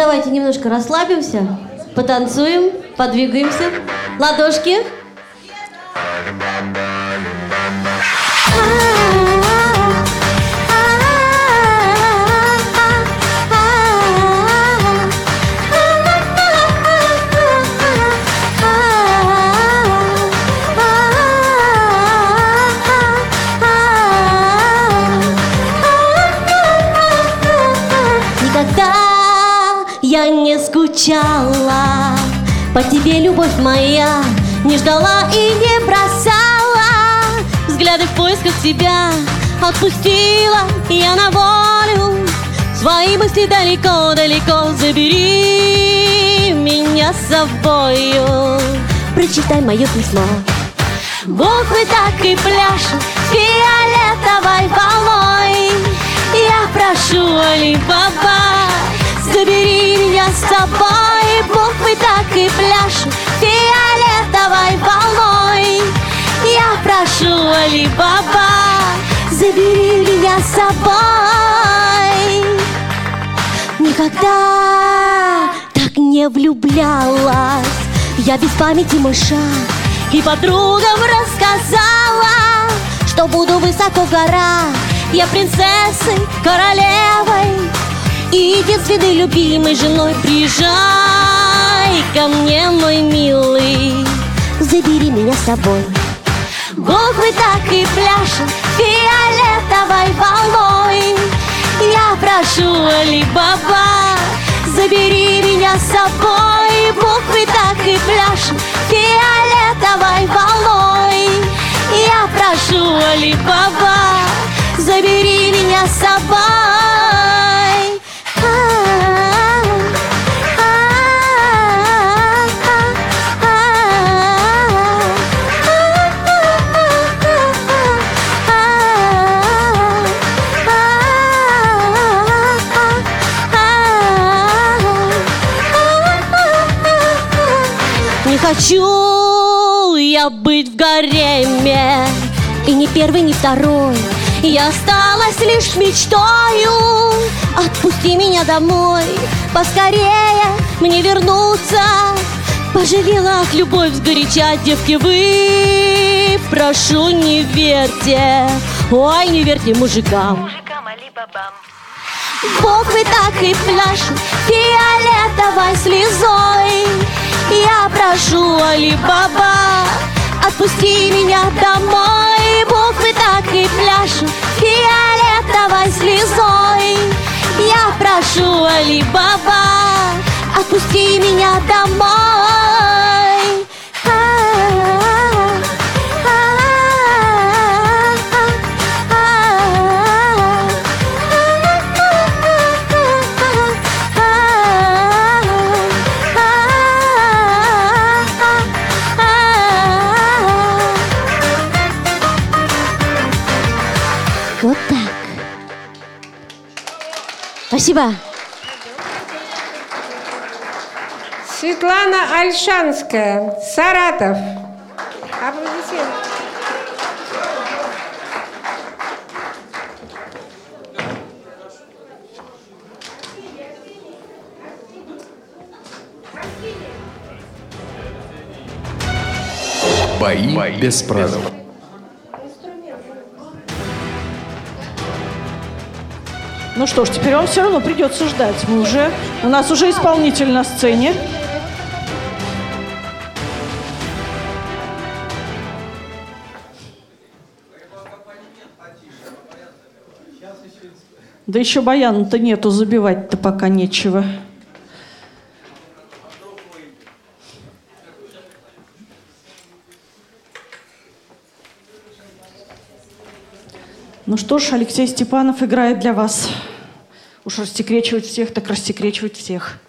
Давайте немножко расслабимся, потанцуем, подвигаемся. Ладошки. Никогда скучала. По тебе, любовь моя Не ждала и не бросала. Взгляды в поисках тебя Отпустила. Я на волю Свои мысли далеко-далеко Забери меня с собою. Прочитай мое письмо. Буквы так и пляшут фиолетовой волной. Я прошу Али-Баба, забери меня с собой Буквы так и пляшут фиолетовой волной. Я прошу Али-Баба, забери меня с собой. Никогда так не влюблялась. Я без памяти мыша И подругам рассказала Что буду высоко в горах. Я принцессой, королевой И единственной любимой женой Приезжай ко мне, мой милый. Забери меня с собой. Буквы так и пляшут фиолетовой волной. Я прошу Али-Баба, забери меня с собой. Буквы так и пляшут фиолетовой волной. Я прошу Али-Баба, забери меня с собой первый, не второй. Я осталась лишь мечтою. Отпусти меня домой Поскорее мне вернуться. Пожалела ах, любовь сгоряча Девки, вы Прошу, не верьте. Ой, не верьте мужикам. Али-бабам. Буквы так и пляшут фиолетовой слезой. Я прошу Али-Баба, отпусти меня домой и пляшут фиолетовой слезой. Я прошу Али-Баба, отпусти меня домой Спасибо. Светлана Альшанская, Саратов. Аплодисменты. Бои, без правил. Ну что ж, теперь вам все равно придется ждать. Мы уже, у нас уже исполнитель на сцене. Да еще баяна-то нету, забивать-то пока нечего. Ну что ж, Алексей Степанов играет для вас. Уж рассекречивать всех, так рассекречивать всех.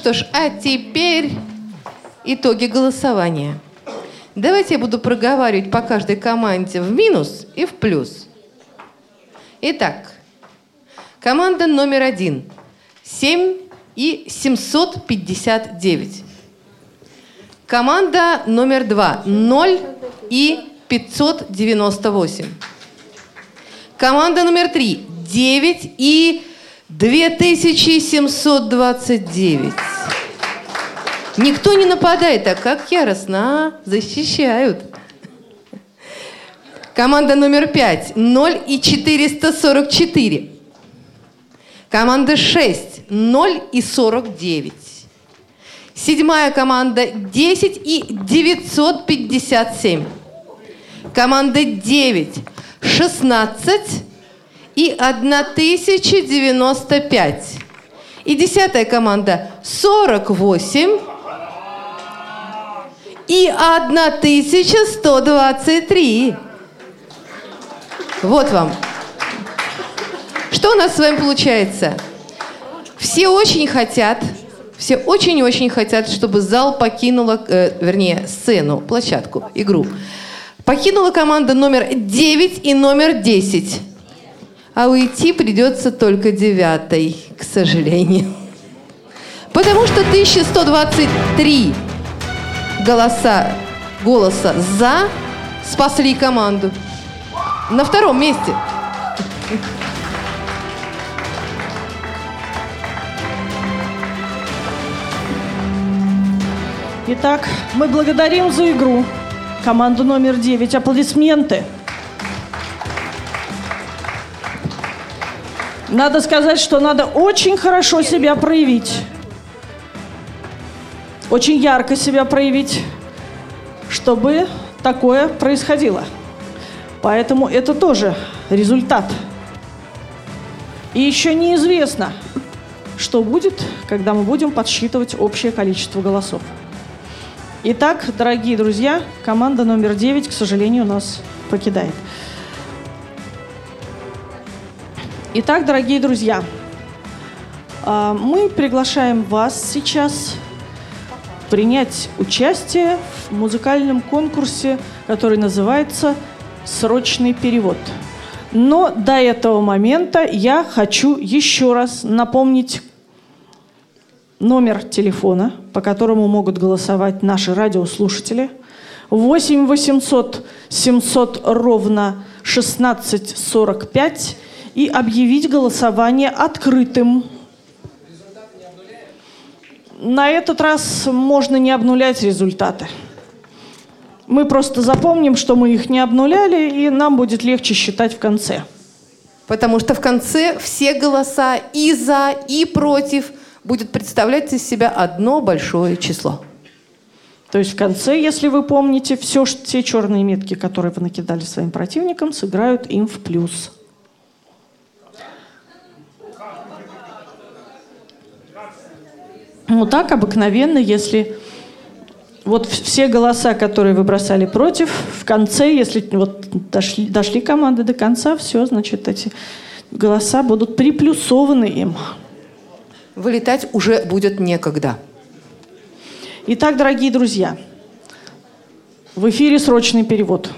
Что ж, а теперь итоги голосования. Давайте я буду проговаривать по каждой команде в минус и в плюс. Итак, команда номер один. 7 и 759. Команда номер два. 0 и 598. Команда номер три. 9 и 2729. Никто не нападает, а как яростно а? защищают. Команда номер пять 0 и 444. Команда 6 0 и 49. Седьмая команда 10 и 957. Команда 9 16 и 1095. И десятая команда 48 и 1123. Вот вам. Что у нас с вами получается? Все очень хотят, все очень-очень хотят, чтобы зал покинула, э, вернее, сцену, площадку, игру. Покинула команда номер 9 и номер 10. А уйти придется только девятой, к сожалению. Потому что 1123 голоса, голоса «за» спасли команду. На втором месте. Итак, мы благодарим за игру команду номер 9. Аплодисменты. Надо сказать, что надо очень хорошо себя проявить. Очень ярко себя проявить, чтобы такое происходило. Поэтому это тоже результат. И еще неизвестно, что будет, когда мы будем подсчитывать общее количество голосов. Итак, дорогие друзья, команда номер 9, к сожалению, нас покидает. Итак, дорогие друзья, а, мы приглашаем вас сейчас принять участие в музыкальном конкурсе, который называется «Срочный перевод». Но до этого момента я хочу еще раз напомнить номер телефона, по которому могут голосовать наши радиослушатели. 8 800 700 ровно 1645 и объявить голосование открытым. На этот раз можно не обнулять результаты. Мы просто запомним, что мы их не обнуляли, и нам будет легче считать в конце. Потому что в конце все голоса и за, и против – будет представлять из себя одно большое число. То есть в конце, если вы помните, все те черные метки, которые вы накидали своим противникам, сыграют им в плюс. Ну так обыкновенно, если вот все голоса, которые вы бросали против, в конце, если вот дошли, дошли команды до конца, все, значит, эти голоса будут приплюсованы им вылетать уже будет некогда. Итак, дорогие друзья, в эфире срочный перевод.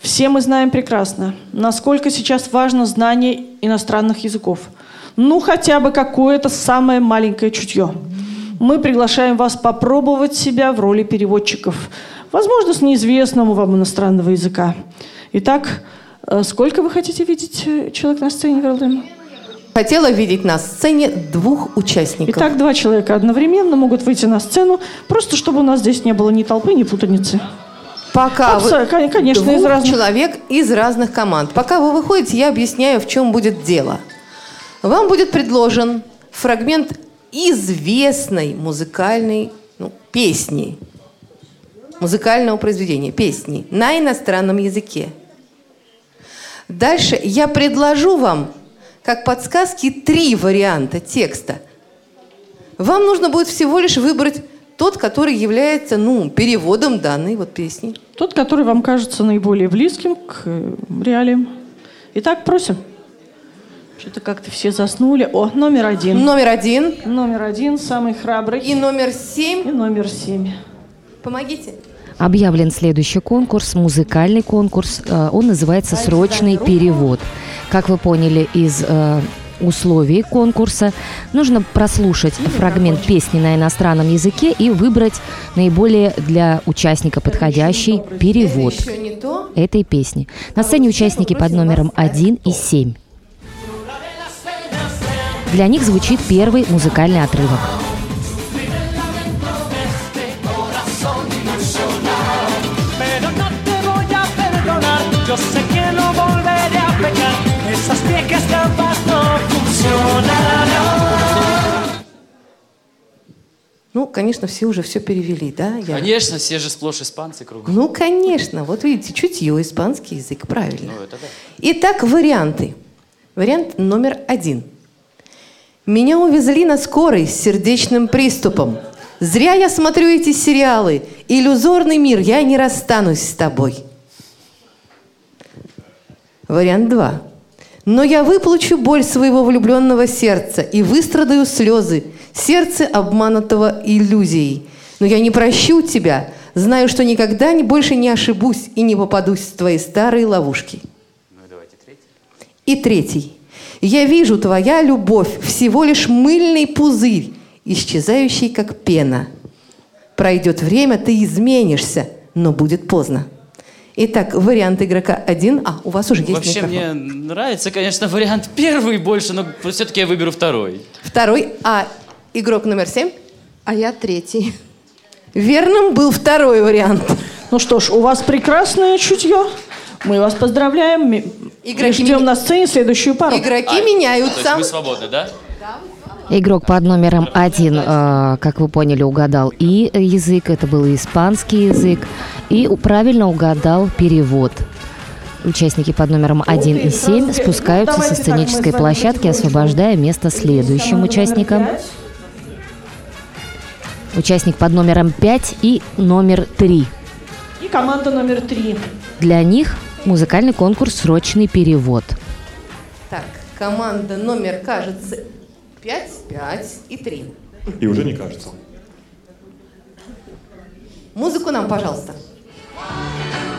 Все мы знаем прекрасно, насколько сейчас важно знание иностранных языков. Ну, хотя бы какое-то самое маленькое чутье. Мы приглашаем вас попробовать себя в роли переводчиков. Возможно, с неизвестного вам иностранного языка. Итак, э, сколько вы хотите видеть э, человек на сцене, Верлден? хотела видеть на сцене двух участников. Итак, два человека одновременно могут выйти на сцену, просто чтобы у нас здесь не было ни толпы, ни путаницы. Пока Абсолютно, вы... конечно, двух из разных... человек из разных команд. Пока вы выходите, я объясняю, в чем будет дело. Вам будет предложен фрагмент известной музыкальной ну, песни, музыкального произведения, песни на иностранном языке. Дальше я предложу вам как подсказки три варианта текста. Вам нужно будет всего лишь выбрать тот, который является, ну, переводом данной вот песни. Тот, который вам кажется наиболее близким к э, реалиям. Итак, просим. Что-то как-то все заснули. О, номер один. Номер один Номер один, самый храбрый. и номер И семь. номер семь. Помогите. Объявлен следующий конкурс, музыкальный конкурс. Э, Он называется «Срочный перевод». Как вы поняли из э, условий конкурса, нужно прослушать фрагмент песни на иностранном языке и выбрать наиболее для участника подходящий перевод этой песни. На сцене участники под номером 1 и 7. Для них звучит первый музыкальный отрывок. Ну, конечно, все уже все перевели, да? Я- Конечно, все же сплошь испанцы кругом. Ну, конечно. Вот видите, чутье, испанский язык, правильно. Ну, это да. Итак, варианты. Вариант номер один. Меня увезли на скорой с сердечным приступом. Зря я смотрю эти сериалы. Иллюзорный мир, я не расстанусь с тобой. Вариант два. Но я выплачу боль своего влюбленного сердца и выстрадаю слезы, сердце обманутого иллюзией. Но я не прощу тебя, знаю, что никогда больше не ошибусь и не попадусь в твои старые ловушки. И третий. Я вижу, твоя любовь всего лишь мыльный пузырь, исчезающий как пена. Пройдет время, ты изменишься, но будет поздно. Итак, вариант игрока один. А, у вас уже есть Вообще микрофон. мне нравится, конечно, вариант первый больше, но все-таки я выберу второй. Второй. А игрок номер семь? А я третий. Верным был второй вариант. Ну что ж, у вас прекрасное чутье. Мы вас поздравляем. Игроки И ждем ми- на сцене следующую пару. Игроки А, То есть меняются. вы свободны, да? Игрок под номером один, э, как вы поняли, угадал и язык, это был испанский язык, и правильно угадал перевод. Участники под номером 1 и 7 спускаются со сценической площадки, освобождая место следующим участникам. Участник под номером 5 и номер 3. И команда номер три. Для них музыкальный конкурс «Срочный перевод». Так, команда номер, кажется, пять, пять и три. И уже не кажется. Музыку нам, пожалуйста. И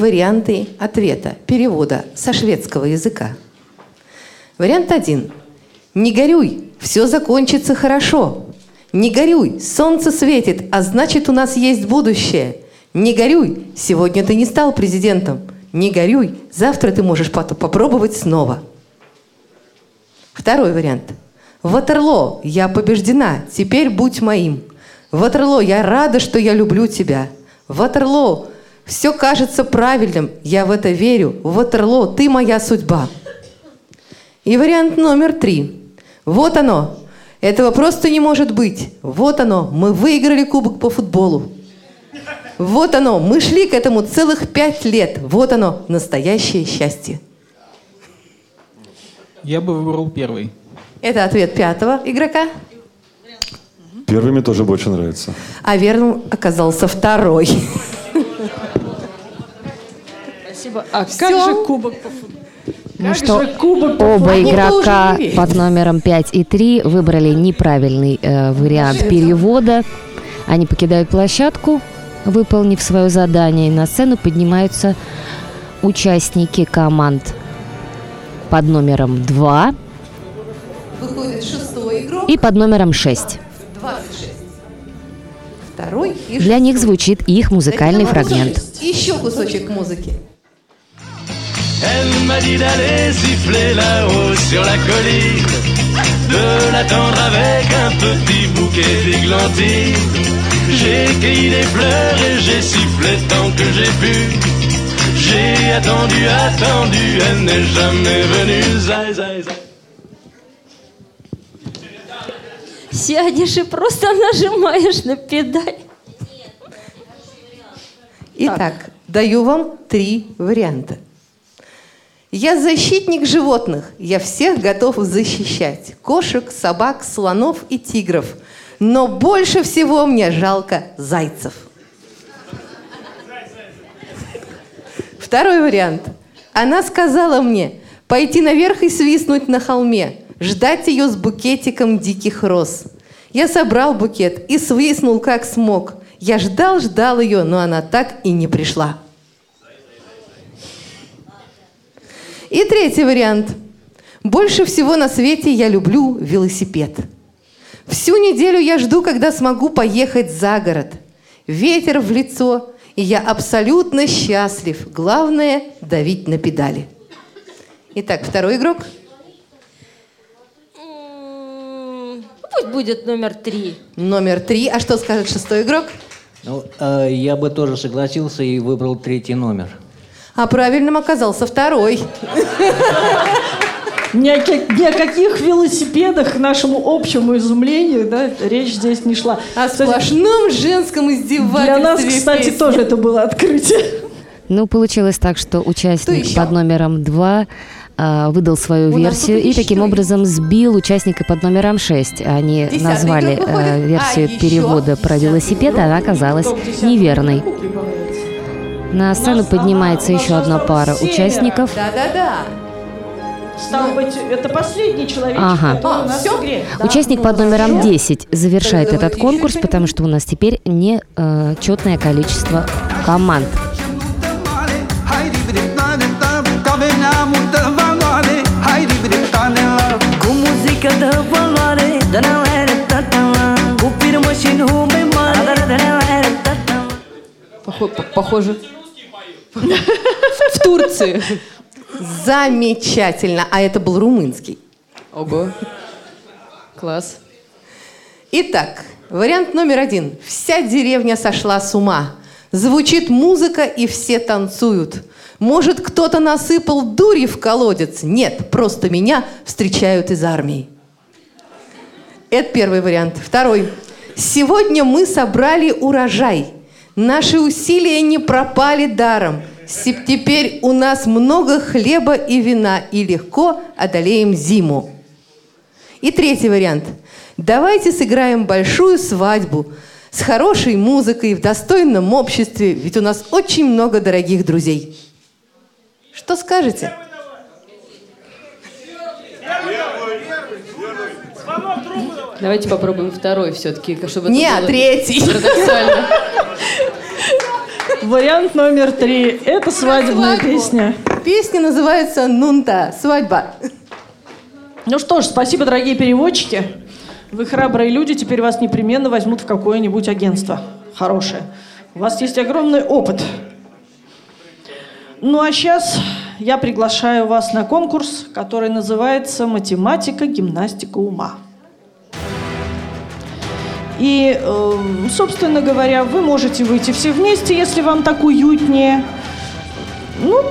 варианты ответа, перевода со шведского языка. Вариант один. Не горюй, все закончится хорошо. Не горюй, солнце светит, а значит у нас есть будущее. Не горюй, сегодня ты не стал президентом. Не горюй, завтра ты можешь попробовать снова. Второй вариант. Ватерло, я побеждена, теперь будь моим. Ватерло, я рада, что я люблю тебя. Ватерло, все кажется правильным, я в это верю. Ватерло, ты моя судьба. И вариант номер три. Вот оно. Этого просто не может быть. Вот оно. Мы выиграли кубок по футболу. Вот оно. Мы шли к этому целых пять лет. Вот оно. Настоящее счастье. Я бы выбрал первый. Это ответ пятого игрока. Первый мне тоже больше нравится. А верным оказался второй. Спасибо. А Всё. как же кубок по футболу? Ну что, кубок Оба игрока под номером 5 и 3 выбрали неправильный э, вариант перевода. Они покидают площадку, выполнив свое задание. На сцену поднимаются участники команд под номером 2 Выходит шестой игрок. и под номером 6. 26. Второй Для них звучит их музыкальный фрагмент. Еще кусочек музыки. Elle m'a dit d'aller siffler là-haut sur la colline. de l'attendre avec un petit bouquet d'églantines. J'ai cueilli des fleurs et j'ai sifflé tant que j'ai pu. J'ai attendu, attendu, elle n'est jamais venue. Zai, zai, zai. Сядешь и просто нажимаешь на педаль. Итак, даю вам три варианта. Я защитник животных. Я всех готов защищать. Кошек, собак, слонов и тигров. Но больше всего мне жалко зайцев. Второй вариант. Она сказала мне пойти наверх и свистнуть на холме, ждать ее с букетиком диких роз. Я собрал букет и свистнул как смог. Я ждал, ждал ее, но она так и не пришла. И третий вариант. Больше всего на свете я люблю велосипед. Всю неделю я жду, когда смогу поехать за город. Ветер в лицо, и я абсолютно счастлив. Главное – давить на педали. Итак, второй игрок. М, Пусть будет номер три. Номер три. А что скажет шестой игрок? Ну, э, я бы тоже согласился и выбрал третий номер. А правильным оказался второй. Ни о, ка- ни о каких велосипедах, к нашему общему изумлению, да, речь здесь не шла. О Кстати, сплошном женском издевательстве. для нас, кстати, песне. тоже это было открытие. Ну, получилось так, что участник еще? под номером 2 выдал свою У версию и еще таким есть. образом сбил участника под номером 6. Они Десятый назвали э, версию А, еще? перевода про велосипед, а она оказалась неверной. На сцену поднимается еще одна пара участников. Да-да-да. Стало быть, это последний человечек, Ага. который А, у нас всё? в игре. Участник под номером 10 завершает Тогда этот конкурс, потому что у нас теперь не э, четное количество команд. Похоже. В Турции. Замечательно. А это был румынский. Ого. Класс. Итак, вариант номер один. Вся деревня сошла с ума. Звучит музыка, и все танцуют. Может, кто-то насыпал дури в колодец? Нет, просто меня встречают из армии. Это первый вариант. Второй. Сегодня мы собрали урожай. Наши усилия не пропали даром. Теперь у нас много хлеба и вина, и легко одолеем зиму. И третий вариант. Давайте сыграем большую свадьбу с хорошей музыкой, в достойном обществе, ведь у нас очень много дорогих друзей. Что скажете? Давайте попробуем второй все-таки, чтобы Не, это было третий. Парадоксально. Вариант номер три. Это свадебная Свадьбу. песня. Песня называется «Нунта. Свадьба». Ну что ж, спасибо, дорогие переводчики. Вы храбрые люди, теперь вас непременно возьмут в какое-нибудь агентство. Хорошее. У вас есть огромный опыт. Ну а сейчас я приглашаю вас на конкурс, который называется «Математика, гимнастика ума». И, э, собственно говоря, вы можете выйти все вместе, если вам так уютнее. Ну,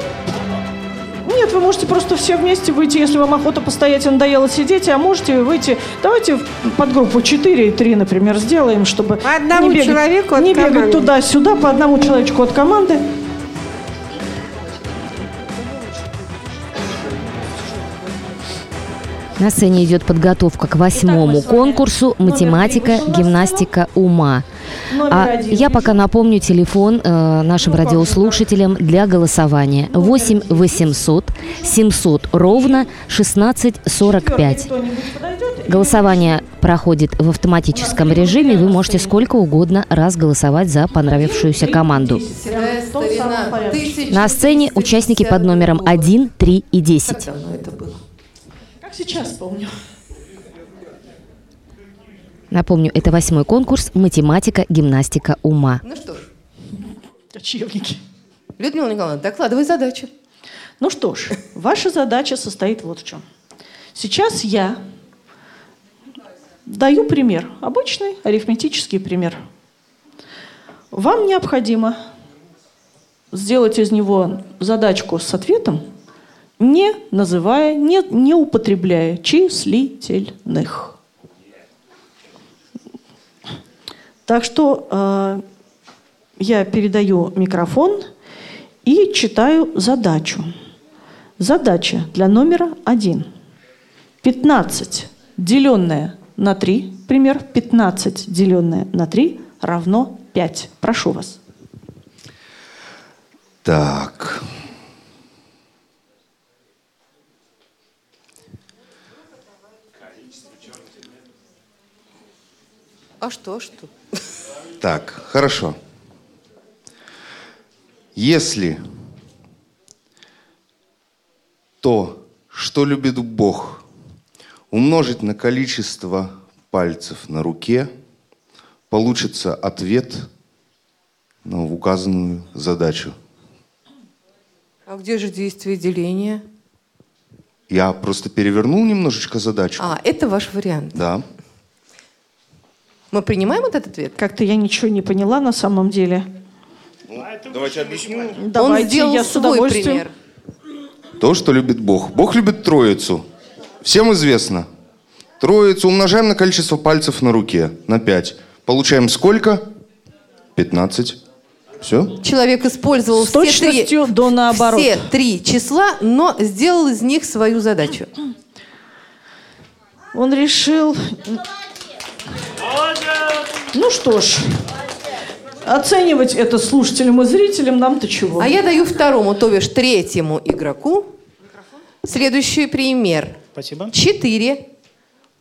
нет, вы можете просто все вместе выйти, если вам охота постоять и надоело сидеть, а можете выйти. Давайте в подгруппу 4 и 3, например, сделаем, чтобы По одному не бегать, человеку от не бегать туда-сюда, по одному человечку от команды. На сцене идет подготовка к восьмому конкурсу «Математика, гимнастика ума». А я пока напомню телефон э, нашим радиослушателям для голосования. 8 800 700 ровно 1645. Кто-нибудь подойдет? Голосование проходит в автоматическом режиме. Вы можете сколько угодно раз голосовать за понравившуюся команду. На сцене участники под номером 1, 3 и 10. Давно это было. Как сейчас помню. Напомню, это восьмой конкурс «Математика, гимнастика ума». Ну что ж, Кочевники. Людмила Николаевна, докладывай задачу. Ну что ж, ваша задача состоит вот в чем. Сейчас я Даю пример. Обычный арифметический пример. Вам необходимо сделать из него задачку с ответом, не называя, не, не употребляя числительных. Так что э, я передаю микрофон и читаю задачу. Задача для номера один. 15 деленное на 3, пример, 15 деленное на 3 равно 5. Прошу вас. Так. А что, а что? Так, хорошо. Если то, что любит Бог, умножить на количество пальцев на руке, получится ответ на указанную задачу. А где же действие деления? Я просто перевернул немножечко задачу. А, это ваш вариант. Да. Мы принимаем этот ответ? Как-то я ничего не поняла на самом деле. Давайте объясню. Давайте, Он сделал я свой удовольствием. пример. То, что любит Бог. Бог любит Троицу. Всем известно. Троицу умножаем на количество пальцев на руке. На 5. Получаем сколько? 15. Все? Человек использовал С все три, до наоборот. все три числа, но сделал из них свою задачу. Он решил... Ну что ж, оценивать это слушателям и зрителям нам-то чего? А я даю второму, то бишь третьему игроку следующий пример. Спасибо. 4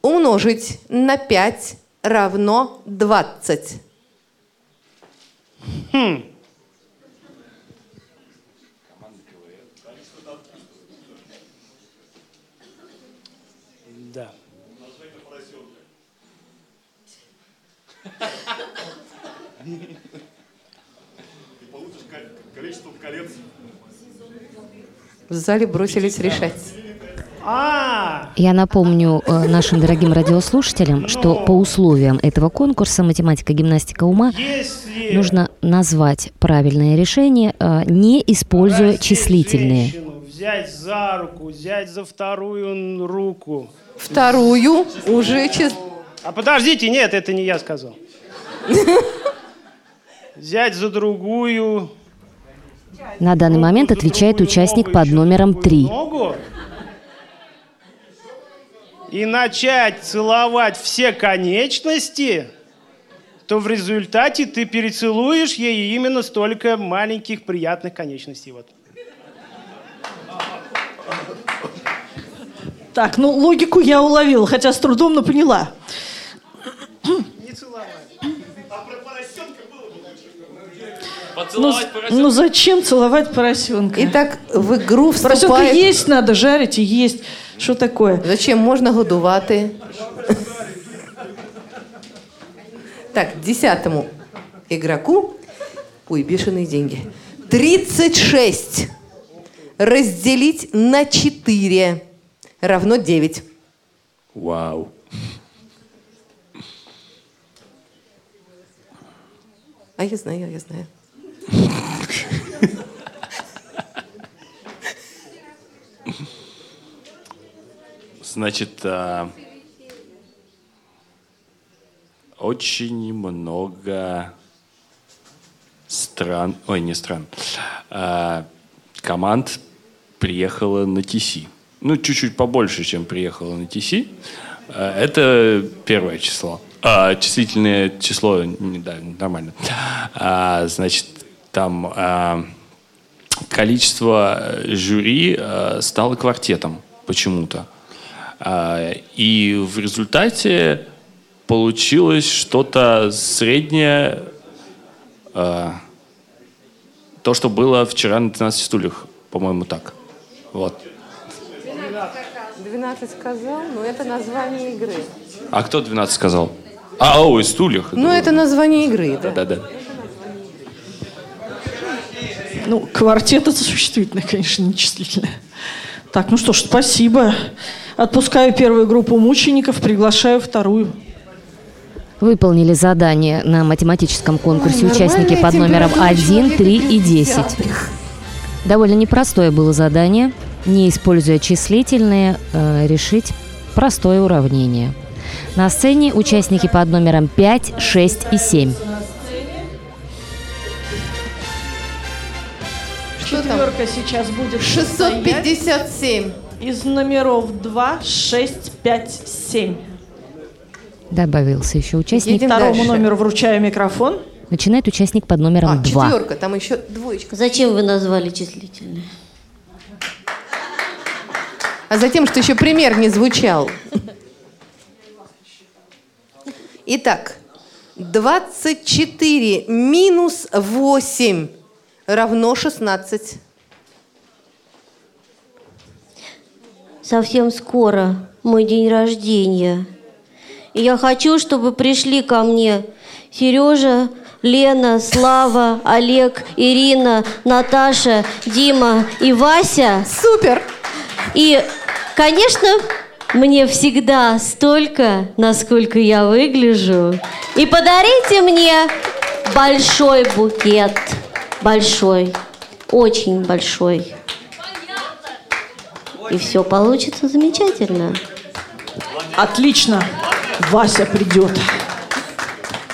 умножить на 5 равно 20. Хм. Количество колец. В зале бросились решать. А, Я напомню э, нашим дорогим радиослушателям, что по условиям этого конкурса «Математика, гимнастика ума» если нужно назвать правильное решение, э, не используя числительные. взять за руку, взять за вторую руку. Вторую уже чис- А подождите, нет, это не я сказал. Взять за другую На данный момент отвечает участник под номером 3. ногу и начать целовать все конечности, то в результате ты перецелуешь ей именно столько маленьких приятных конечностей. Вот. Так, ну логику я уловила, хотя с трудом, но поняла. Ну, Поцеловать поросенка. ну зачем целовать поросенка? Итак, в игру Поросенка вступает... есть надо, жарить и есть. Что такое? Зачем? Можна годувати. Так, десятому игроку... Ой, бешеные деньги. 36 разделить на 4 равно 9. Вау. А я знаю, я знаю. Значит, а, очень много стран, ой, не стран, а, команд приехало на ТС. Ну, чуть-чуть побольше, чем приехало на ТС. А, Это первое число. А, числительное число, да, нормально. А, значит, там а, количество жюри э, стало квартетом почему-то. А, И в результате получилось что-то среднее, э, то, что было вчера на 13 стульях, по-моему, так. Вот. 12 сказал, но это название игры. А кто 12 сказал? А, ой, стульях. Ну, это название игры, да. Да-да-да. Ну, квартет это существительное, конечно, не числительное. Так, ну что ж, спасибо. Отпускаю первую группу мучеников, приглашаю вторую. Выполнили задание на математическом конкурсе Ой, участники под номером температура 1, человека 3 и 10. 50. Довольно непростое было задание. Не используя числительные, э, решить простое уравнение. На сцене участники под номером 5, 6 и 7. Четверка сейчас будет состоять 657. из номеров 2, 6, 5, 7. Добавился еще участник. Едем Второму дальше. номеру вручаю микрофон. Начинает участник под номером А, 2. четверка, там еще двоечка. Зачем вы назвали числительные? А затем, что еще пример не звучал. Итак, 24 минус 8 равно 16. Совсем скоро мой день рождения. И я хочу, чтобы пришли ко мне Сережа, Лена, Слава, Олег, Ирина, Наташа, Дима и Вася. Супер! И, конечно, мне всегда столько, насколько я выгляжу. И подарите мне большой букет. Большой. Очень большой. И все получится замечательно. Отлично. Вася придет.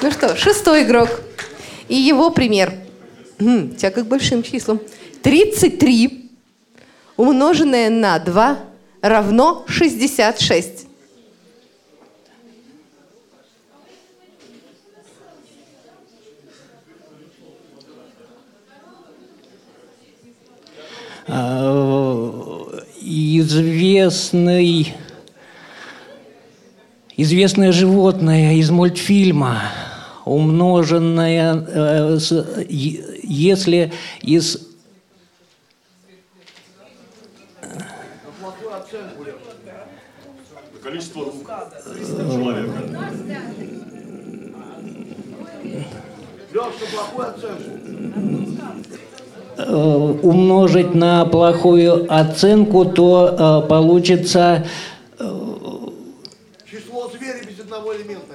Ну что, шестой игрок. И его пример. М, Тяга к большим числам. 33 умноженное на 2 равно 66. Известный известное животное из мультфильма умноженное э, если из Количество рук. Э, умножить на плохую оценку, то э, получится Число зверя без одного элемента.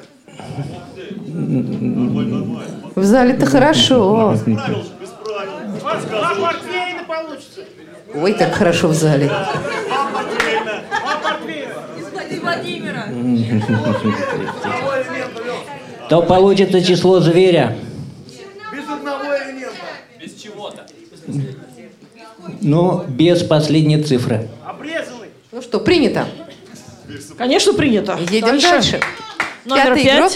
В зале-то хорошо. Ой, как хорошо в зале. То получится число зверя. Без одного элемента. Без чего-то. Но без последней цифры. Обрезанный. Ну что, принято. Конечно, принято. Едем дальше. Номер Пятый пять. игрок.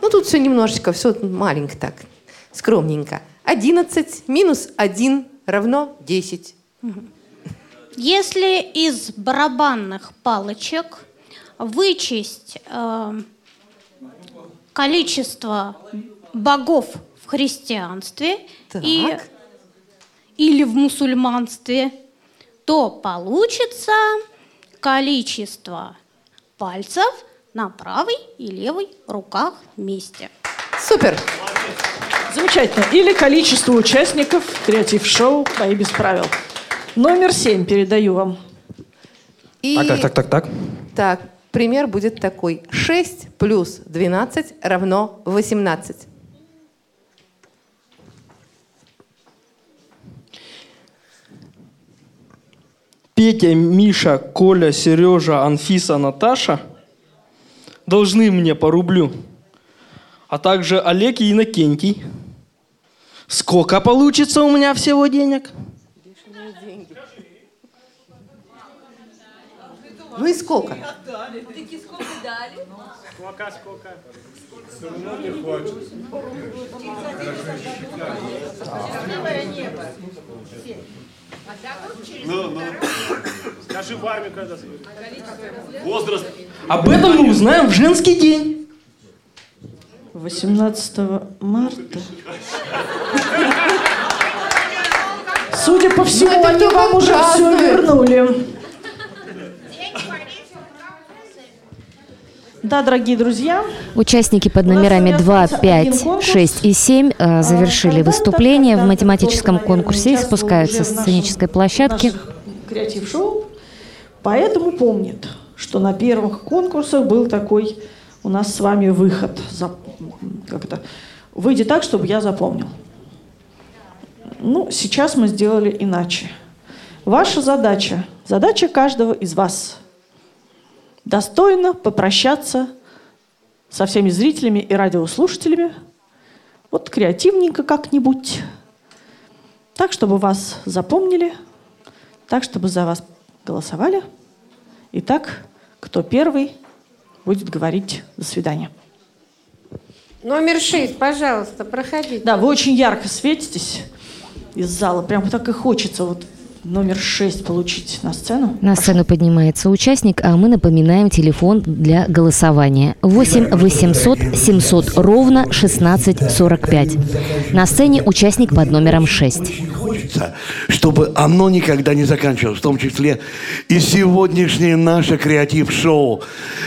Ну, тут все немножечко, все маленько так, скромненько. 11 минус 1 равно 10. Если из барабанных палочек вычесть э, количество богов в христианстве и, или в мусульманстве, то получится количество пальцев на правой и левой руках вместе. Супер! Замечательно. Или количество участников креатив-шоу «Бои без правил». Номер семь передаю вам. И... Так, так, так, так, так. Так, пример будет такой. 6 плюс 12 равно 18. Петя, Миша, Коля, Сережа, Анфиса, Наташа должны мне по рублю. А также Олег и Иннокентий. Сколько получится у меня всего денег? Ну и сколько? Сколько, сколько? Ну, ну. Скажи в армию когда Возраст. Об этом мы узнаем в женский день. 18 марта. Судя по всему, они вам уже все вернули. Да, дорогие друзья, Участники под номерами 2, 5, 6 и 7 э, завершили выступление в математическом конкурсе и спускаются с сценической площадки. креатив-шоу, поэтому помнит, что на первых конкурсах был такой у нас с вами выход. Как это? Выйди так, чтобы я запомнил. Ну, сейчас мы сделали иначе. Ваша задача, задача каждого из вас достойно попрощаться со всеми зрителями и радиослушателями. Вот креативненько как-нибудь. Так, чтобы вас запомнили, так, чтобы за вас голосовали. И так, кто первый будет говорить «до свидания». Номер шесть, пожалуйста, проходите. Да, вы очень ярко светитесь из зала. Прям так и хочется вот номер шесть получить на сцену. На сцену поднимается участник, а мы напоминаем телефон для голосования. 8 800 700 ровно 1645. На сцене участник под номером 6. Хочется, чтобы оно никогда не заканчивалось, в том числе и сегодняшнее наше креатив-шоу,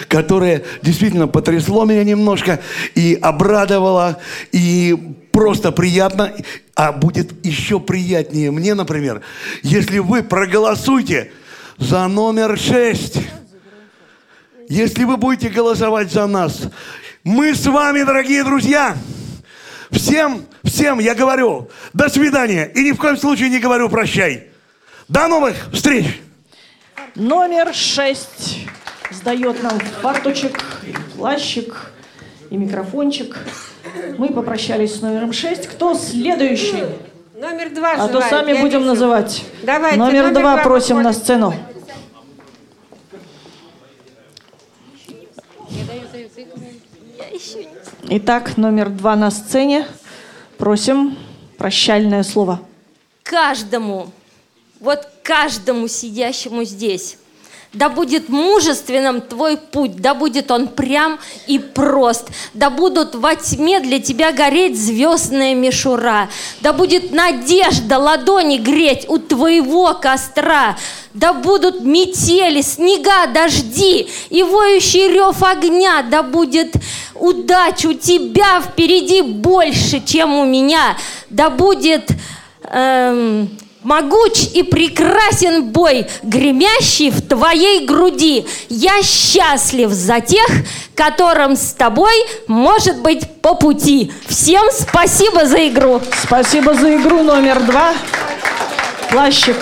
которое действительно потрясло меня немножко и обрадовало, и просто приятно, а будет еще приятнее мне, например, если вы проголосуете за номер 6. Если вы будете голосовать за нас, мы с вами, дорогие друзья, всем, всем я говорю до свидания и ни в коем случае не говорю прощай. До новых встреч! Номер шесть сдает нам фарточек, плащик и микрофончик. Мы попрощались с номером шесть. Кто следующий? Номер два А то желает, сами я будем вижу. называть. Давайте, номер, номер два просим на сцену. Итак, номер два на сцене. Просим прощальное слово. каждому, вот каждому сидящему здесь. Да будет мужественным твой путь, да будет он прям и прост, да будут во тьме для тебя гореть звездная мишура, да будет надежда ладони греть у твоего костра, да будут метели, снега, дожди и воющий рев огня, да будет удач у тебя впереди больше, чем у меня, да будет эм, могуч и прекрасен бой, гремящий в твоей груди. Я счастлив за тех, которым с тобой может быть по пути. Всем спасибо за игру. Спасибо за игру номер два. Плащик.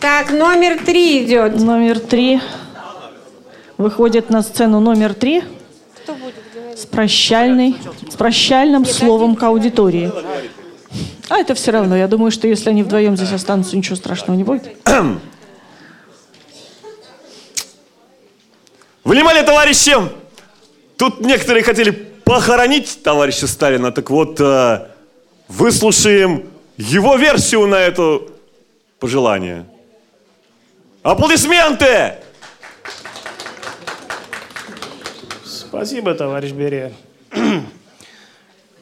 Так, номер три идет. Номер три. Выходит на сцену номер три с прощальной, с прощальным словом к аудитории. А это все равно. Я думаю, что если они вдвоем здесь останутся, ничего страшного не будет. Внимание, товарищи! Тут некоторые хотели похоронить товарища Сталина, так вот, э, выслушаем его версию на это пожелание. Аплодисменты! Спасибо, товарищ Берия.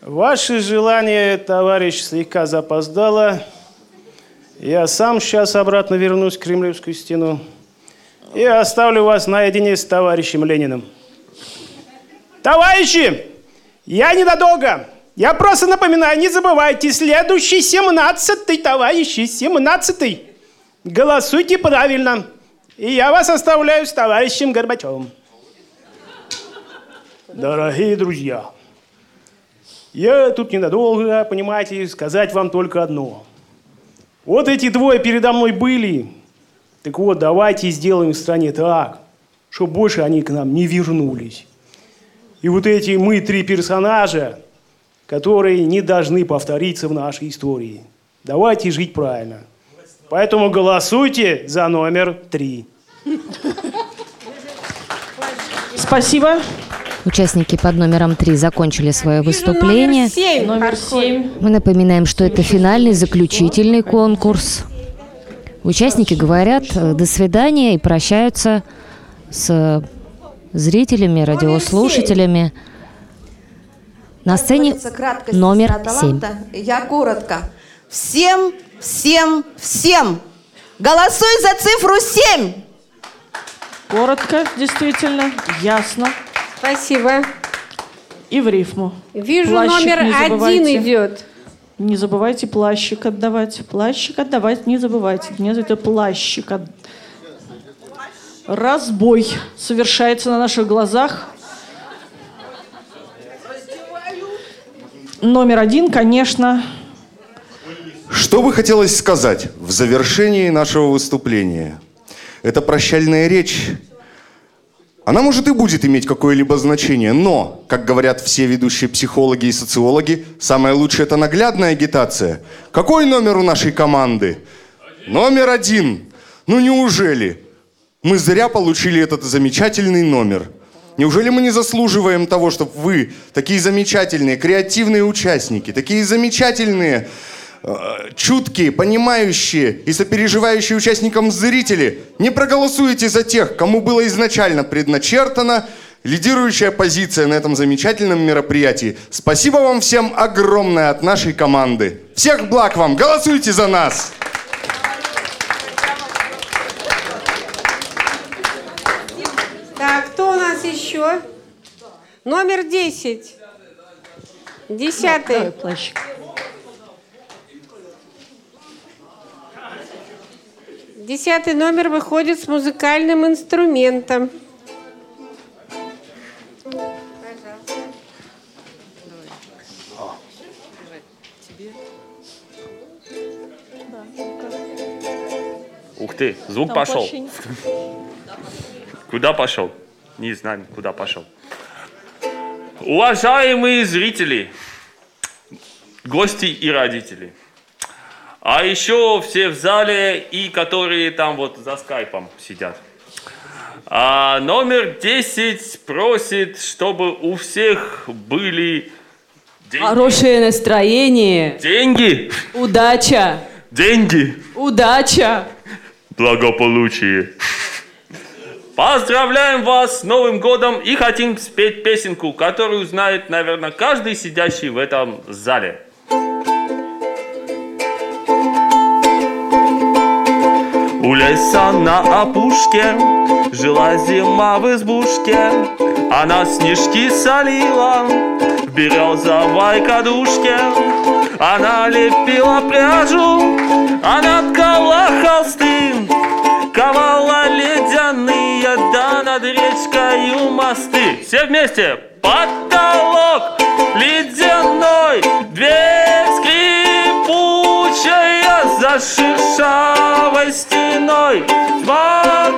Ваше желание, товарищ, слегка запоздало. Я сам сейчас обратно вернусь к Кремлевскую стену и оставлю вас наедине с товарищем Лениным. Товарищи, я ненадолго. Я просто напоминаю, не забывайте, следующий 17-й, товарищи, 17-й. Голосуйте правильно. И я вас оставляю с товарищем Горбачевым. Дорогие друзья, я тут ненадолго, понимаете, сказать вам только одно. Вот эти двое передо мной были. Так вот, давайте сделаем в стране так, чтобы больше они к нам не вернулись. И вот эти мы три персонажа, которые не должны повториться в нашей истории. Давайте жить правильно. Поэтому голосуйте за номер три. Спасибо. Участники под номером 3 закончили свое выступление. Номер семь. Мы напоминаем, что это финальный, заключительный конкурс. Участники говорят э, «до свидания» и прощаются с зрителями, радиослушателями. На сцене номер сестра 7. таланта. Я коротко. Всем, всем, всем. Голосуй за цифру 7. Коротко, действительно, ясно. Спасибо. И в рифму. Вижу, Плащик номер один идет. Не забывайте плащик отдавать. Плащик отдавать не забывайте. Мне за это плащик. от- разбой совершается на наших глазах. Номер один, конечно, Что бы хотелось сказать в завершении нашего выступления? Эта прощальная речь, она может и будет иметь какое-либо значение, но, как говорят все ведущие психологи и социологи, самое лучшее это наглядная агитация. Какой номер у нашей команды? Номер один. Ну неужели? Мы зря получили этот замечательный номер. Неужели мы не заслуживаем того, чтобы вы, такие замечательные, креативные участники, такие замечательные, чуткие, понимающие и сопереживающие участникам зрители, не проголосуете за тех, кому было изначально предначертано лидирующая позиция на этом замечательном мероприятии. Спасибо вам всем огромное от нашей команды. Всех благ вам! Голосуйте за нас! Так, кто у нас еще? Номер 10. Десятый. Десятый номер выходит с музыкальным инструментом. Ух ты, звук Там пошел. не- Куда пошел? Не знаем, куда пошел. Уважаемые зрители, гости и родители, а еще все в зале и которые там вот за скайпом сидят. А номер 10 просит, чтобы у всех были деньги. Хорошее настроение, Деньги, удача, деньги, удача. благополучие. Поздравляем вас с Новым годом и хотим спеть песенку, которую знает, наверное, каждый сидящий в этом зале. У леса на опушке жила зима в избушке, Она снежки солила в березовой кадушке. Она лепила пряжу, она ткала холсты, Ковала ледяные, да над речкою мосты. Все вместе. Потолок ледяной, дверь шершавой стеной. Тьма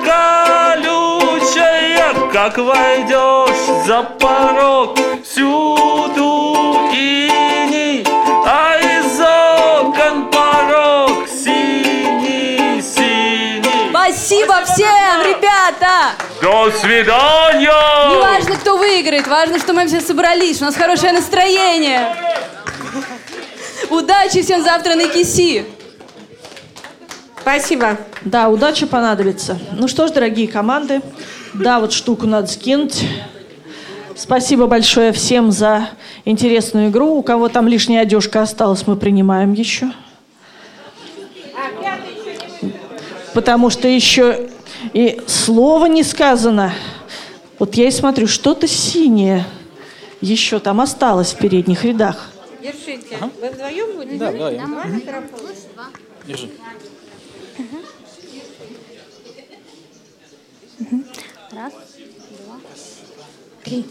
колючая, как войдешь за порог, всюду иней, а из окон порог синий, синий. Спасибо всем, ребята! До свидания! Не важно, кто выиграет, важно, что мы все собрались, у нас хорошее настроение. Удачи всем завтра на киси. Спасибо. Да, удача понадобится. Ну что ж, дорогие команды, да, вот штуку надо скинуть. Спасибо большое всем за интересную игру. У кого там лишняя одежка осталась, мы принимаем еще. Потому что еще и слова не сказано. Вот я и смотрю, что-то синее еще там осталось в передних рядах. Держите. Вы вдвоем будете? Да, да, я- Нормально? Держи. Раз, два, три.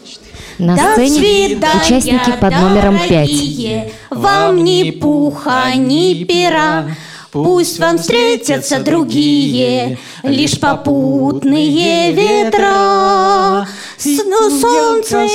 На До сцене свидания, участники под номером 5. дорогие. Вам ни пуха, ни пера. Пусть вам встретятся другие, лишь попутные ветра. Ну, солнце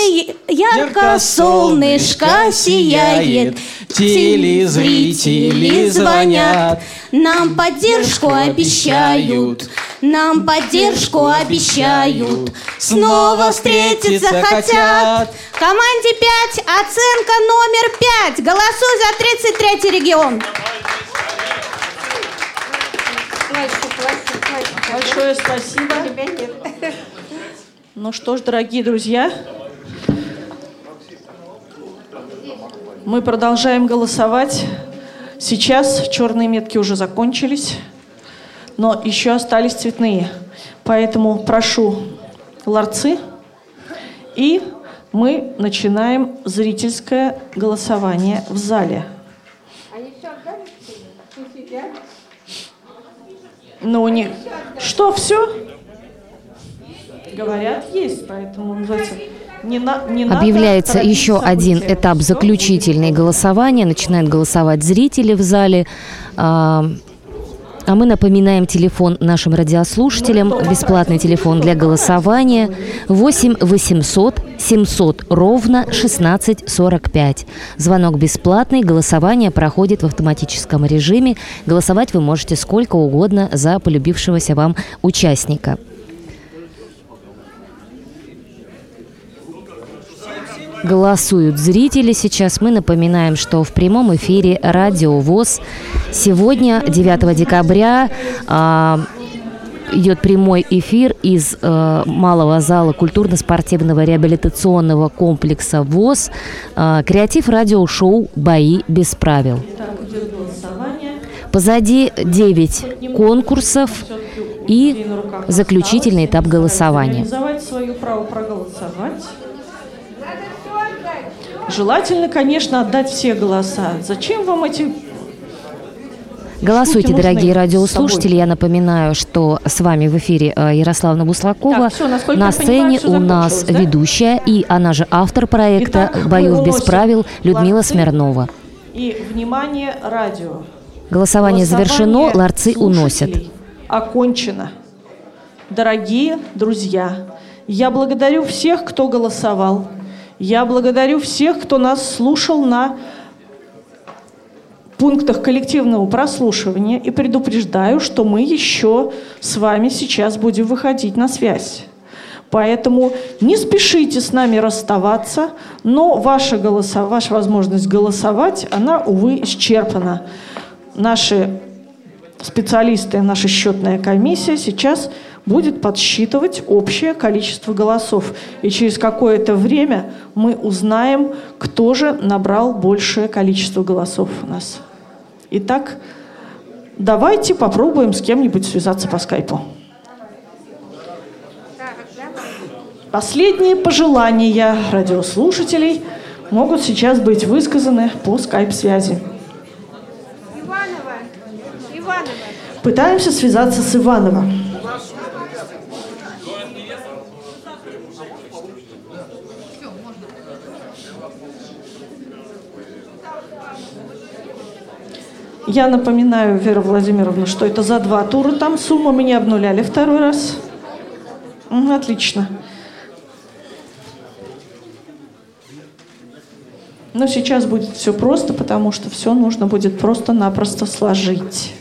ярко, солнышко сияет, телезрители звонят, нам поддержку обещают, нам поддержку обещают, снова встретиться хотят. Команде 5, оценка номер 5. Голосуй за 33 регион. Большое спасибо. Ну что ж, дорогие друзья, мы продолжаем голосовать. Сейчас черные метки уже закончились, но еще остались цветные. Поэтому прошу ларцы. И мы начинаем зрительское голосование в зале. Они все отдали? Сидят? Ну, не... Что, все? Говорят, есть, поэтому называется, не, на- не Объявляется еще один события. этап заключительный голосования. Начинают голосовать зрители в зале. А, мы напоминаем телефон нашим радиослушателям. Бесплатный телефон для голосования 8 800 700 ровно 1645. Звонок бесплатный. Голосование проходит в автоматическом режиме. Голосовать вы можете сколько угодно за полюбившегося вам участника. Голосуют зрители сейчас. Мы напоминаем, что в прямом эфире Радио ВОЗ сегодня, 9 декабря, а, идет прямой эфир из э, малого зала культурно-спортивного реабилитационного комплекса ВОЗ. А, Креатив радиошоу «Бои без правил». Позади 9 конкурсов и заключительный этап голосования. Желательно, конечно, отдать все голоса. Зачем вам эти... Голосуйте, дорогие радиослушатели. Я напоминаю, что с вами в эфире э, Ярославна Буслакова. Так, насколько На понимаю, сцене всё у нас да? ведущая и она же автор проекта Итак, «Боев без правил» Людмила ларцы. Смирнова. И, внимание, радио. Голосование завершено, Голосование ларцы уносят. Окончено. Дорогие друзья, я благодарю всех, кто голосовал. Я благодарю всех, кто нас слушал на пунктах коллективного прослушивания и предупреждаю, что мы еще с вами сейчас будем выходить на связь. Поэтому не спешите с нами расставаться, но ваша, голоса, ваша возможность голосовать, она, увы, исчерпана. Наши специалисты, наша счетная комиссия сейчас будет подсчитывать общее количество голосов. И через какое-то время мы узнаем, кто же набрал большее количество голосов у нас. Итак, давайте попробуем с кем-нибудь связаться по скайпу. Последние пожелания радиослушателей могут сейчас быть высказаны по скайп-связи. Иванова. Иванова. Пытаемся связаться с Иваново. Я напоминаю, Вера Владимировна, что это за два тура. Там сумму мы не обнуляли второй раз. Отлично. Но сейчас будет все просто, потому что все нужно будет просто-напросто сложить.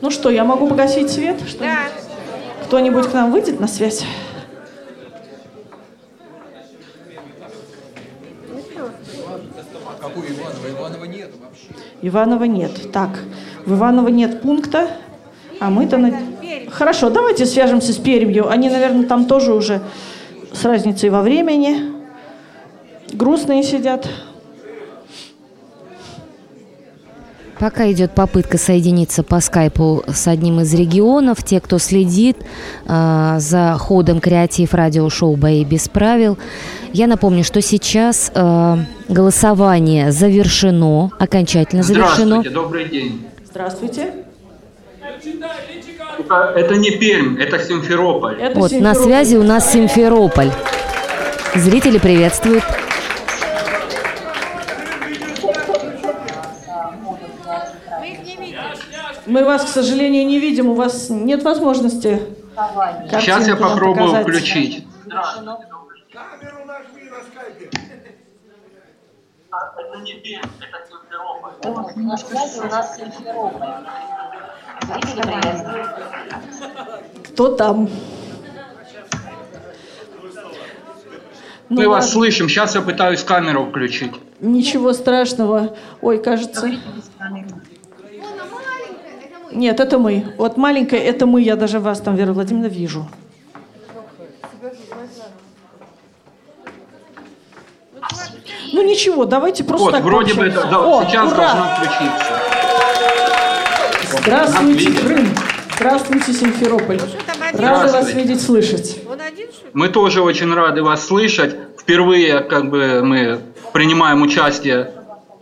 Ну что, я могу погасить свет? Что Да. Кто-нибудь к нам выйдет на связь? Какую Иванова? Иванова нет вообще. Иванова нет. Так, в Иваново нет пункта, а мы-то... На... Хорошо, давайте свяжемся с Пермью. Они, наверное, там тоже уже с разницей во времени. Грустные сидят. Пока идет попытка соединиться по скайпу с одним из регионов, те, кто следит а, за ходом креатив радиошоу «Бои без правил», я напомню, что сейчас а, голосование завершено, окончательно завершено. Здравствуйте, добрый день. Здравствуйте. Это, это не Пермь, это Симферополь. Вот, на связи у нас Симферополь. Зрители приветствуют. Мы вас, к сожалению, не видим. У вас нет возможности Сейчас я попробую показать. включить. На связи у нас Симферополь. Зрители приветствуют. Кто там? Ну Мы вас слышим, сейчас я пытаюсь камеру включить. Ничего страшного. Ой, кажется. Нет, это мы. Вот маленькая, это мы. Я даже вас там, Вера Владимировна, вижу. Ну ничего, давайте просто вот, так вроде бы это, да, О, сейчас ура! должно включиться. Здравствуйте. Крым. Здравствуйте, Симферополь. Рада вас Здравствуйте. видеть, слышать. Мы тоже очень рады вас слышать. Впервые как бы мы принимаем участие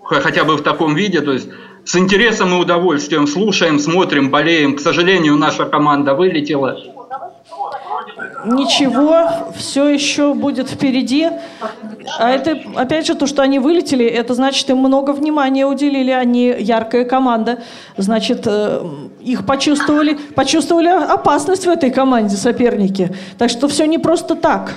хотя бы в таком виде. То есть с интересом и удовольствием слушаем, смотрим, болеем. К сожалению, наша команда вылетела. Ничего, все еще будет впереди. А это, опять же, то, что они вылетели, это значит, им много внимания уделили, они яркая команда. Значит, э, их почувствовали, почувствовали опасность в этой команде соперники. Так что все не просто так.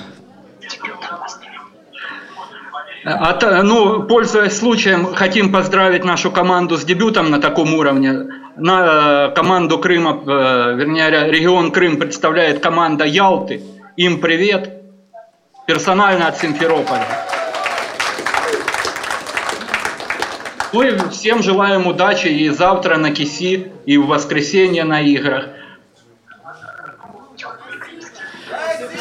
А та- ну, пользуясь случаем, хотим поздравить нашу команду с дебютом на таком уровне. На э, команду Крыма, э, вернее, ре- регион Крым представляет команда Ялты. Им привет. Персонально от Симферополя. Ну и всем желаем удачи и завтра на КИСИ, и в воскресенье на играх.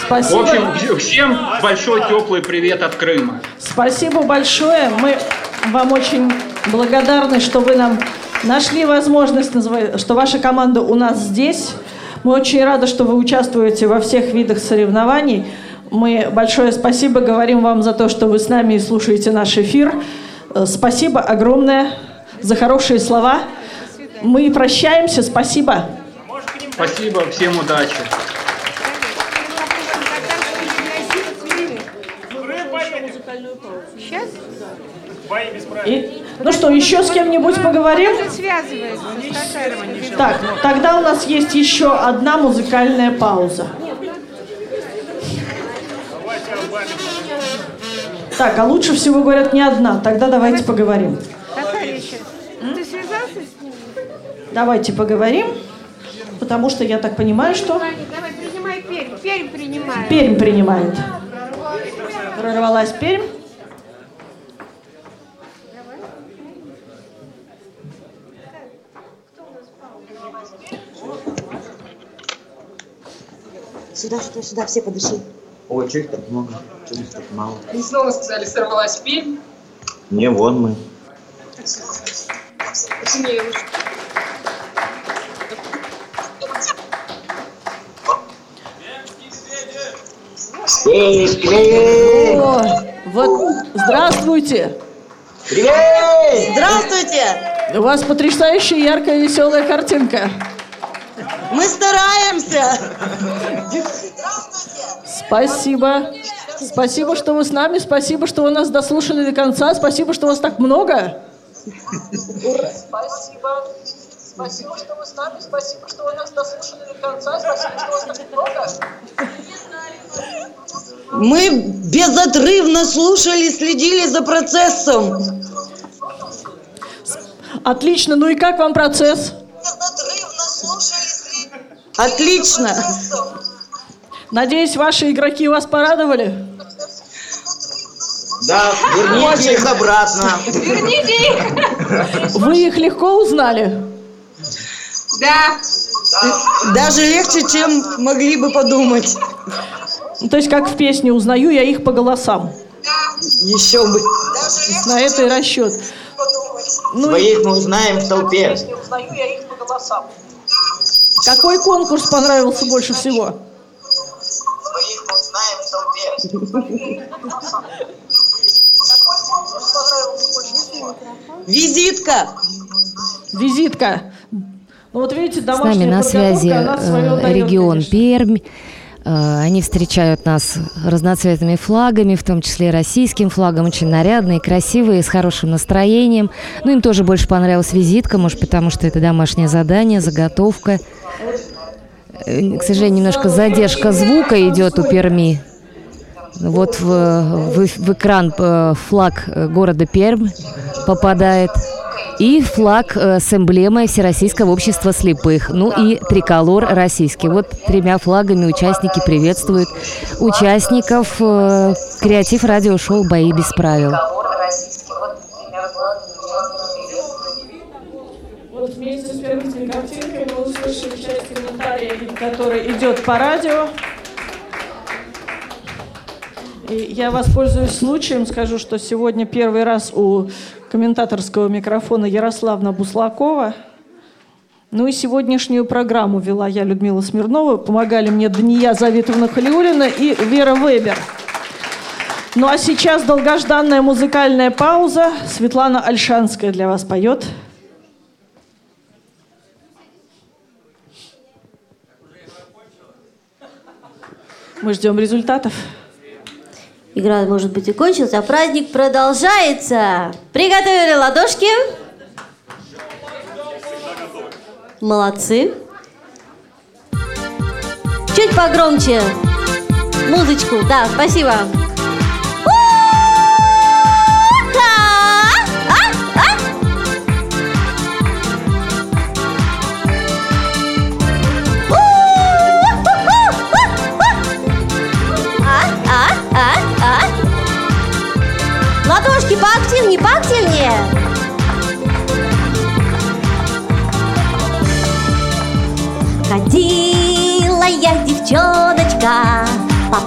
Спасибо. В общем, всем большой теплый привет от Крыма. Спасибо большое. Мы вам очень благодарны, что вы нам нашли возможность, что ваша команда у нас здесь. Мы очень рады, что вы участвуете во всех видах соревнований. Мы большое спасибо говорим вам за то, что вы с нами и слушаете наш эфир. Э, Спасибо огромное за хорошие слова. Мы прощаемся. Спасибо. Спасибо, всем удачи. И- ну что, еще с кем-нибудь поговорим? Так, тогда у нас есть еще одна музыкальная пауза. Так, а лучше всего говорят не одна. Тогда давайте поговорим. Ты связался с? Давайте поговорим, потому что я так понимаю, что Давай, принимай Пермь. Пермь принимай. Пермь принимает. Прорвалась Пермь. Сюда, сюда, сюда, все подыши. Ой, что их так много? Что их так мало? И снова сказали, сорвалась Пермь. Не, вон мы. Точнее, О, вот, здравствуйте. Привет! Здравствуйте! У вас потрясающая, яркая, веселая картинка. Мы стараемся. Спасибо. Спасибо, что вы с нами. Спасибо, что вы нас дослушали до конца. Спасибо, что вас так много. Спасибо. Спасибо, что вы с нами. Спасибо, что вы нас дослушали до конца. Спасибо, что вас так много. Мы безотрывно слушали, следили за процессом. Отлично. Ну и как вам процесс? Отлично. Надеюсь, ваши игроки вас порадовали? Да, верните их обратно. Верните их. Вы их легко узнали? Да. Даже легче, чем могли бы подумать. Ну, То есть, как в песне «Узнаю я их по голосам». Еще бы. На это и расчет. Ну, Своих мы узнаем в толпе. Узнаю я их по голосам. Какой конкурс понравился больше всего? Мы узнаем в толпе. Визитка. Визитка. Ну вот видите, С домашняя нами на связи э, регион. Пермь. Э, Они встречают нас разноцветными флагами, в том числе российским флагом, очень нарядные, красивые, с хорошим настроением. Ну, им тоже больше понравилась визитка, может, потому что это домашнее задание, заготовка. Э, К сожалению, немножко задержка звука идет у Перми. Вот в, в, в экран э, флаг э, города Пермь попадает. И флаг э, с эмблемой Всероссийского общества слепых. Ну и триколор российский. Вот тремя флагами участники приветствуют участников креатив радиошоу «Бои без правил». Вместе с картинкой мы услышали часть комментария, который идет по радио. И я воспользуюсь случаем, скажу, что сегодня первый раз у комментаторского микрофона Ярославна Буслакова. Ну и сегодняшнюю программу вела я, Людмила Смирнова. Помогали мне Дания Завитовна Халиулина и Вера Вебер. Ну а сейчас долгожданная музыкальная пауза. Светлана Альшанская для вас поет. Мы ждем результатов. Игра, может быть, и кончилась, а праздник продолжается. Приготовили ладошки. Молодцы. Чуть погромче. Музычку. Да, спасибо. У-ха! Ладошки поактивнее, поактивнее. Ходила я, девчоночка, по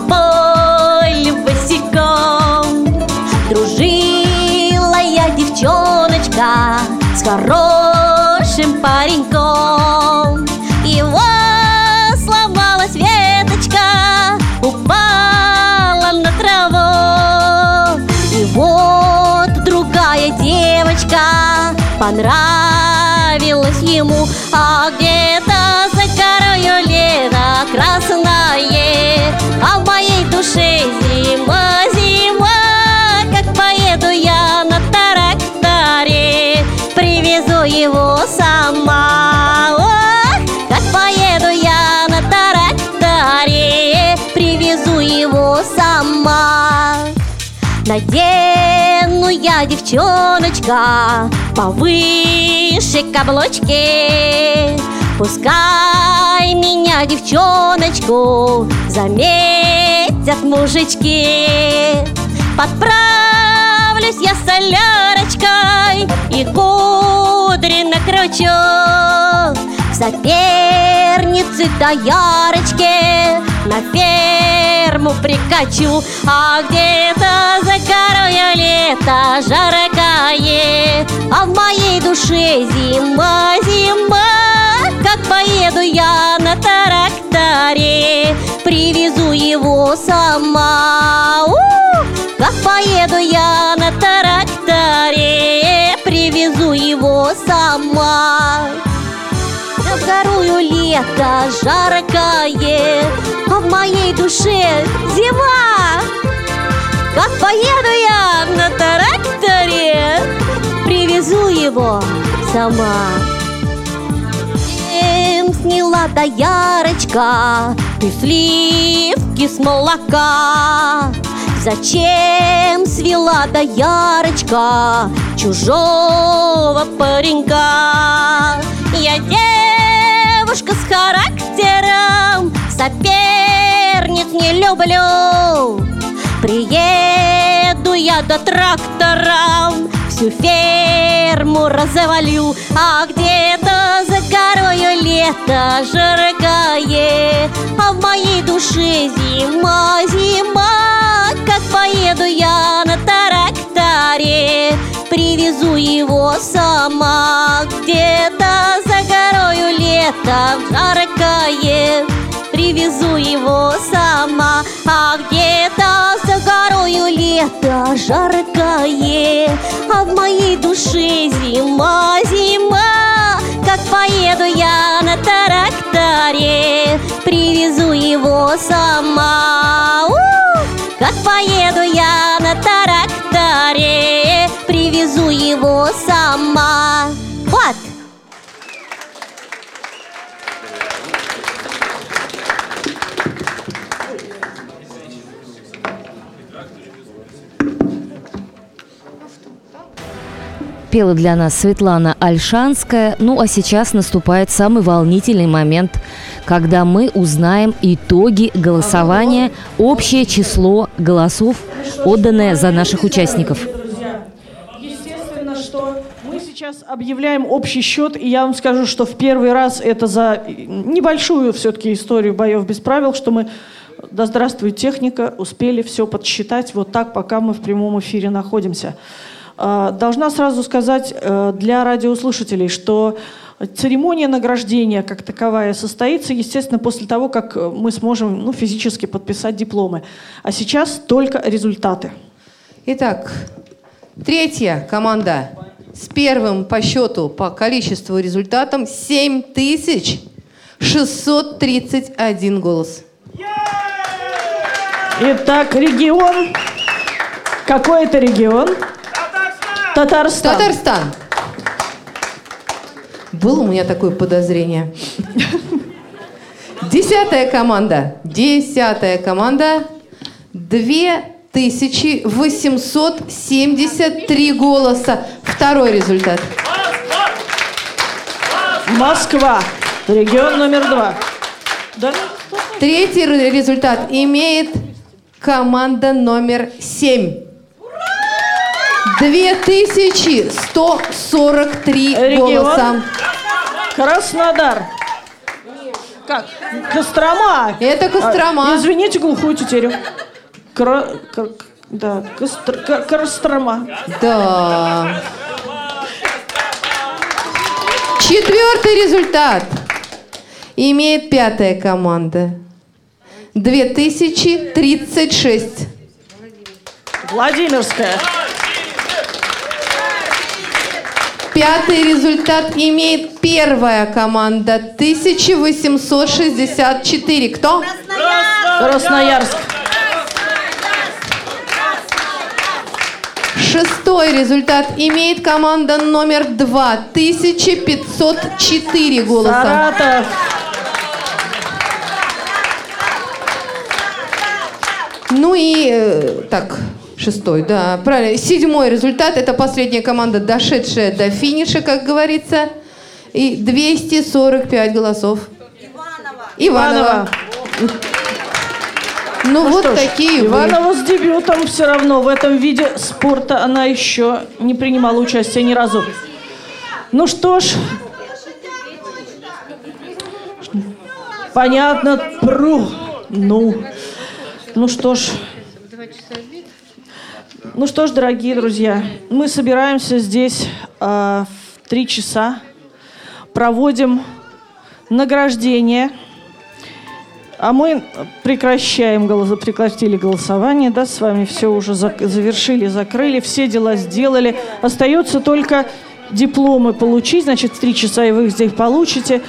девочка понравилась ему, а где-то за корою лето красное, а в моей душе зима, Надену я, девчоночка, повыше каблучки. Пускай меня, девчоночку, заметят мужички. Подправлюсь я солярочкой и кудри накручу. В сопернице доярочке на ферму прикачу, а где-то за корою лето жаркое, а в моей душе зима, зима, как поеду я на тракторе, привезу его сама. Как поеду я на тракторе, привезу его сама. Горую лето жаркое, а в моей душе зима. Как поеду я на тракторе, привезу его сама. Всем сняла доярочка, ты сливки с молока. Зачем свела доярочка чужого паренька? Я девушка с характером, соперниц не люблю. Приеду я до трактором, всю ферму развалю, а где-то за горою лето жаркое, а в моей душе зима, зима, как поеду я на тракторе, привезу его сама, где-то лето жаркое, привезу его сама, а где-то за горою лето жаркое, а в моей душе зима, зима, как поеду я на тракторе, привезу его сама. Как поеду я на тракторе, привезу его сама. Пела для нас Светлана Альшанская. Ну а сейчас наступает самый волнительный момент, когда мы узнаем итоги голосования, общее число голосов, отданное за наших участников. Естественно, что мы сейчас объявляем общий счет, и я вам скажу, что в первый раз это за небольшую все-таки историю боев без правил, что мы, да здравствует техника, успели все подсчитать вот так, пока мы в прямом эфире находимся. А, Должна сразу сказать э, для радиослушателей, что Церемония награждения как таковая состоится, естественно, после того, как э, мы сможем ну, физически подписать дипломы. А сейчас только результаты. Итак, третья команда с первым по счету, по количеству результатом 7631 голос. Итак, регион. Какой это регион? Татарстан. Татарстан. Было у меня такое подозрение. Десятая команда. Десятая команда. 2873 голоса. Второй результат. Москва. Регион номер два. Да? Третий ре- результат имеет команда номер 7. 2143 Регион? голоса. Краснодар. Как? Кострома. Это Кострома. А, извините, глухую тетерю. Кра... кра- Да, Костр... Кострома. Да. Четвертый результат имеет пятая команда. 2036. Владимирская. Пятый результат имеет первая команда. 1864. Кто? Красноярск. Шестой результат имеет команда номер два. 1504 голоса. Саратов. Ну и э, так, шестой, да, правильно. Седьмой результат – это последняя команда, дошедшая до финиша, как говорится. И 245 голосов. Иванова. Ну, вот что ж, такие вы. Иванова с дебютом все равно. В этом виде спорта она еще не принимала участия ни разу. Ну что ж. Понятно. Пру. Ну. Ну что ж. Ну что ж, дорогие друзья, мы собираемся здесь а, в три часа, проводим награждение, а мы прекращаем, голос- прекратили голосование, да, с вами все уже зак- завершили, закрыли, все дела сделали. Остается только дипломы получить, значит, в три часа и вы их здесь получите.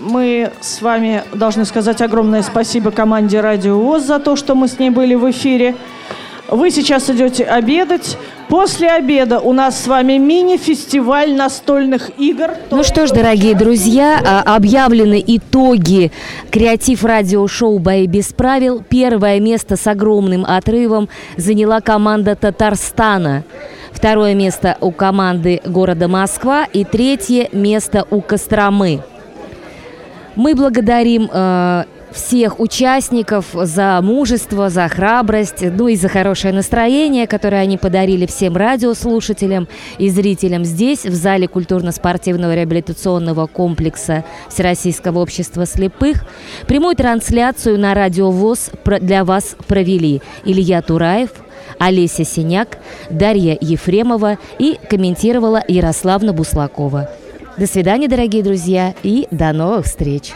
Мы с вами должны сказать огромное спасибо команде Радио ВОЗ за то, что мы с ней были в эфире. Вы сейчас идете обедать. После обеда у нас с вами мини-фестиваль настольных игр. Ну что ж, дорогие друзья, а, объявлены итоги креатив радиошоу «Бои без правил». Первое место с огромным отрывом заняла команда Татарстана. Второе место у команды города Москва и третье место у Костромы. Мы благодарим э, всех участников за мужество, за храбрость, ну и за хорошее настроение, которое они подарили всем радиослушателям и зрителям здесь, в зале культурно-спортивного реабилитационного комплекса Всероссийского общества слепых. Прямую трансляцию на Радио ВОЗ про- для вас провели Илья Тураев, Олеся Синяк, Дарья Ефремова и комментировала Ярославна Буслакова. До свидания, дорогие друзья, и до новых встреч!